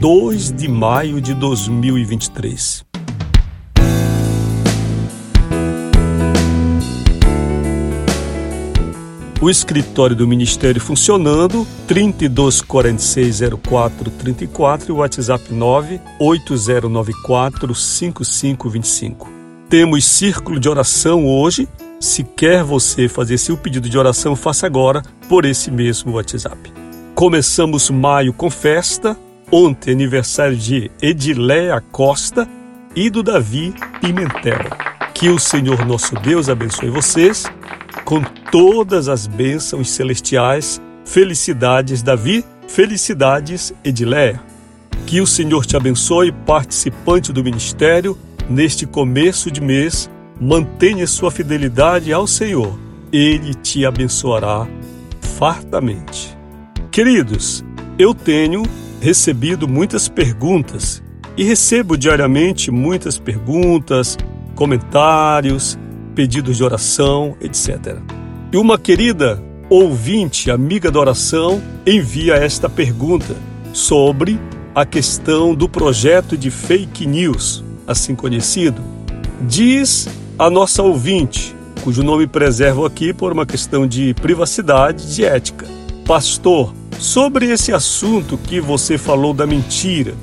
2 de maio de 2023. O escritório do Ministério funcionando, 32460434 e o WhatsApp 980945525. Temos círculo de oração hoje. Se quer você fazer seu pedido de oração, faça agora por esse mesmo WhatsApp. Começamos maio com festa, Ontem, aniversário de Edileia Costa e do Davi Pimentel. Que o Senhor nosso Deus abençoe vocês com todas as bênçãos celestiais. Felicidades, Davi. Felicidades, Edileia. Que o Senhor te abençoe, participante do ministério, neste começo de mês. Mantenha sua fidelidade ao Senhor. Ele te abençoará fartamente. Queridos, eu tenho recebido muitas perguntas e recebo diariamente muitas perguntas, comentários, pedidos de oração, etc. E uma querida ouvinte, amiga da oração, envia esta pergunta sobre a questão do projeto de fake news, assim conhecido. Diz a nossa ouvinte, cujo nome preservo aqui por uma questão de privacidade, de ética. Pastor, Sobre esse assunto que você falou da mentira,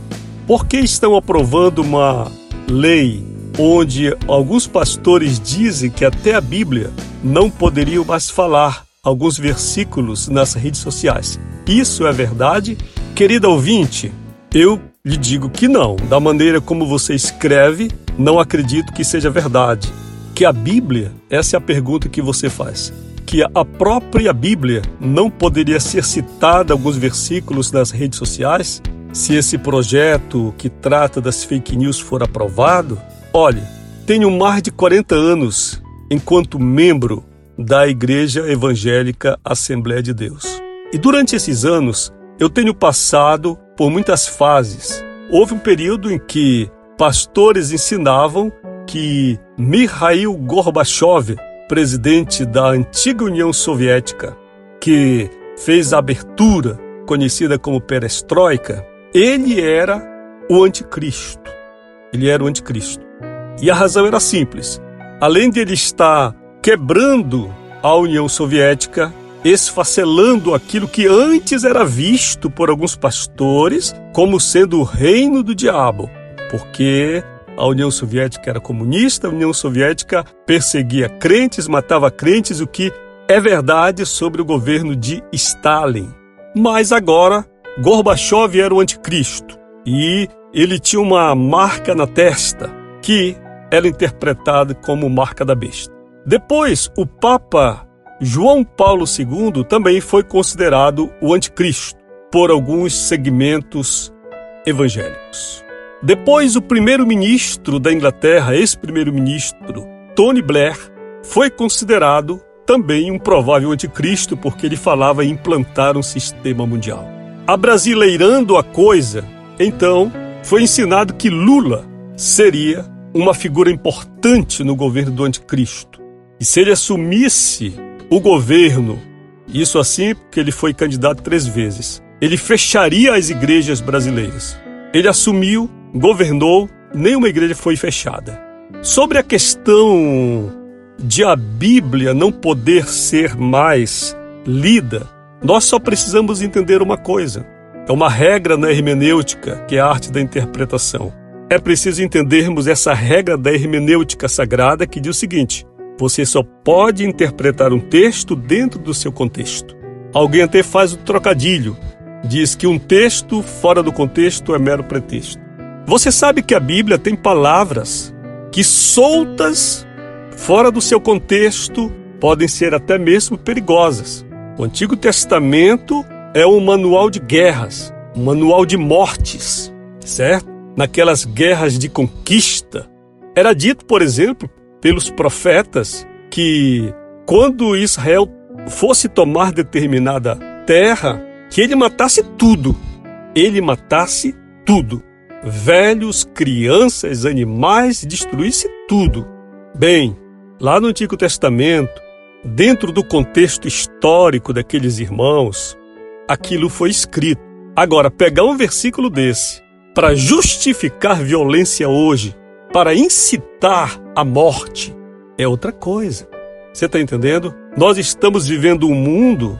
por que estão aprovando uma lei onde alguns pastores dizem que até a Bíblia não poderiam mais falar alguns versículos nas redes sociais? Isso é verdade? Querida ouvinte, eu lhe digo que não. Da maneira como você escreve, não acredito que seja verdade. Que a Bíblia, essa é a pergunta que você faz que a própria Bíblia não poderia ser citada alguns versículos nas redes sociais? Se esse projeto que trata das fake news for aprovado? Olhe, tenho mais de 40 anos enquanto membro da Igreja Evangélica Assembleia de Deus. E durante esses anos, eu tenho passado por muitas fases. Houve um período em que pastores ensinavam que Mikhail Gorbachev presidente da antiga União Soviética, que fez a abertura conhecida como perestroika, ele era o anticristo. Ele era o anticristo. E a razão era simples. Além de ele estar quebrando a União Soviética, esfacelando aquilo que antes era visto por alguns pastores como sendo o reino do diabo, porque a União Soviética era comunista, a União Soviética perseguia crentes, matava crentes, o que é verdade sobre o governo de Stalin. Mas agora, Gorbachev era o anticristo e ele tinha uma marca na testa que era interpretada como marca da besta. Depois, o Papa João Paulo II também foi considerado o anticristo por alguns segmentos evangélicos. Depois, o primeiro-ministro da Inglaterra, ex-primeiro-ministro Tony Blair, foi considerado também um provável anticristo porque ele falava em implantar um sistema mundial. Abrasileirando a coisa, então, foi ensinado que Lula seria uma figura importante no governo do anticristo. E se ele assumisse o governo, isso assim porque ele foi candidato três vezes, ele fecharia as igrejas brasileiras. Ele assumiu governou, nenhuma igreja foi fechada. Sobre a questão de a Bíblia não poder ser mais lida, nós só precisamos entender uma coisa. É uma regra na hermenêutica, que é a arte da interpretação. É preciso entendermos essa regra da hermenêutica sagrada que diz o seguinte: você só pode interpretar um texto dentro do seu contexto. Alguém até faz o trocadilho, diz que um texto fora do contexto é mero pretexto. Você sabe que a Bíblia tem palavras que soltas fora do seu contexto podem ser até mesmo perigosas. O Antigo Testamento é um manual de guerras, um manual de mortes, certo? naquelas guerras de conquista. Era dito, por exemplo, pelos profetas que quando Israel fosse tomar determinada terra, que ele matasse tudo. Ele matasse tudo. Velhos, crianças, animais, destruísse tudo. Bem, lá no Antigo Testamento, dentro do contexto histórico daqueles irmãos, aquilo foi escrito. Agora, pegar um versículo desse para justificar violência hoje, para incitar a morte, é outra coisa. Você está entendendo? Nós estamos vivendo um mundo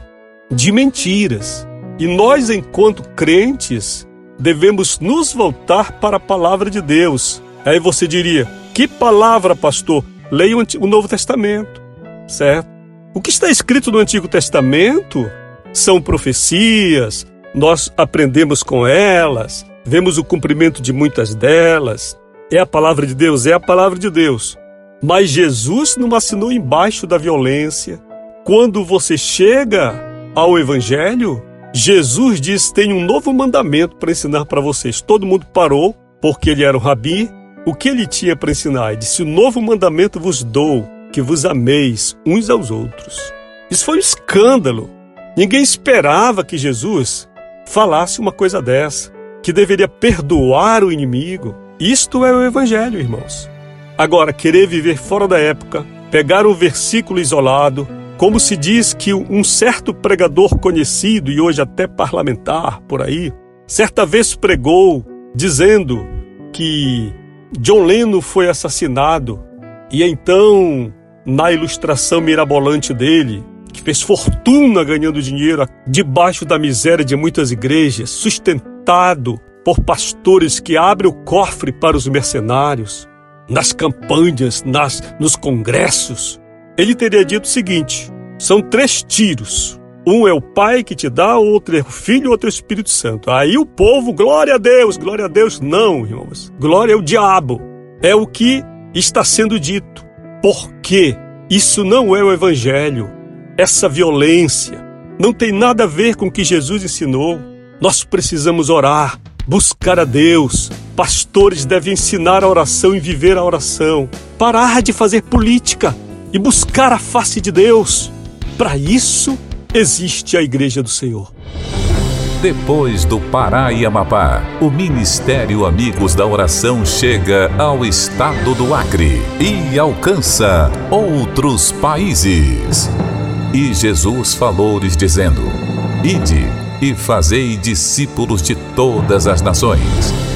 de mentiras. E nós, enquanto crentes, devemos nos voltar para a palavra de Deus. Aí você diria: que palavra, pastor? Leia o Novo Testamento, certo? O que está escrito no Antigo Testamento são profecias, nós aprendemos com elas, vemos o cumprimento de muitas delas. É a palavra de Deus, é a palavra de Deus. Mas Jesus não assinou embaixo da violência. Quando você chega ao Evangelho, Jesus diz: tem um novo mandamento para ensinar para vocês. Todo mundo parou, porque ele era o rabi. O que ele tinha para ensinar? Ele disse: O novo mandamento vos dou, que vos ameis uns aos outros. Isso foi um escândalo. Ninguém esperava que Jesus falasse uma coisa dessa, que deveria perdoar o inimigo. Isto é o Evangelho, irmãos. Agora, querer viver fora da época, pegar um versículo isolado, como se diz que um certo pregador conhecido e hoje até parlamentar por aí, certa vez pregou dizendo que John Lennon foi assassinado e então, na ilustração mirabolante dele, que fez fortuna ganhando dinheiro debaixo da miséria de muitas igrejas, sustentado por pastores que abrem o cofre para os mercenários, nas campanhas, nas, nos congressos, ele teria dito o seguinte: são três tiros. Um é o Pai que te dá, outro é o Filho, outro é o Espírito Santo. Aí o povo, glória a Deus, glória a Deus. Não, irmãos. Glória é o diabo. É o que está sendo dito. Porque isso não é o Evangelho. Essa violência não tem nada a ver com o que Jesus ensinou. Nós precisamos orar, buscar a Deus. Pastores devem ensinar a oração e viver a oração. Parar de fazer política e buscar a face de Deus. Para isso existe a Igreja do Senhor. Depois do Pará e Amapá, o Ministério Amigos da Oração chega ao estado do Acre e alcança outros países. E Jesus falou-lhes dizendo: Ide e fazei discípulos de todas as nações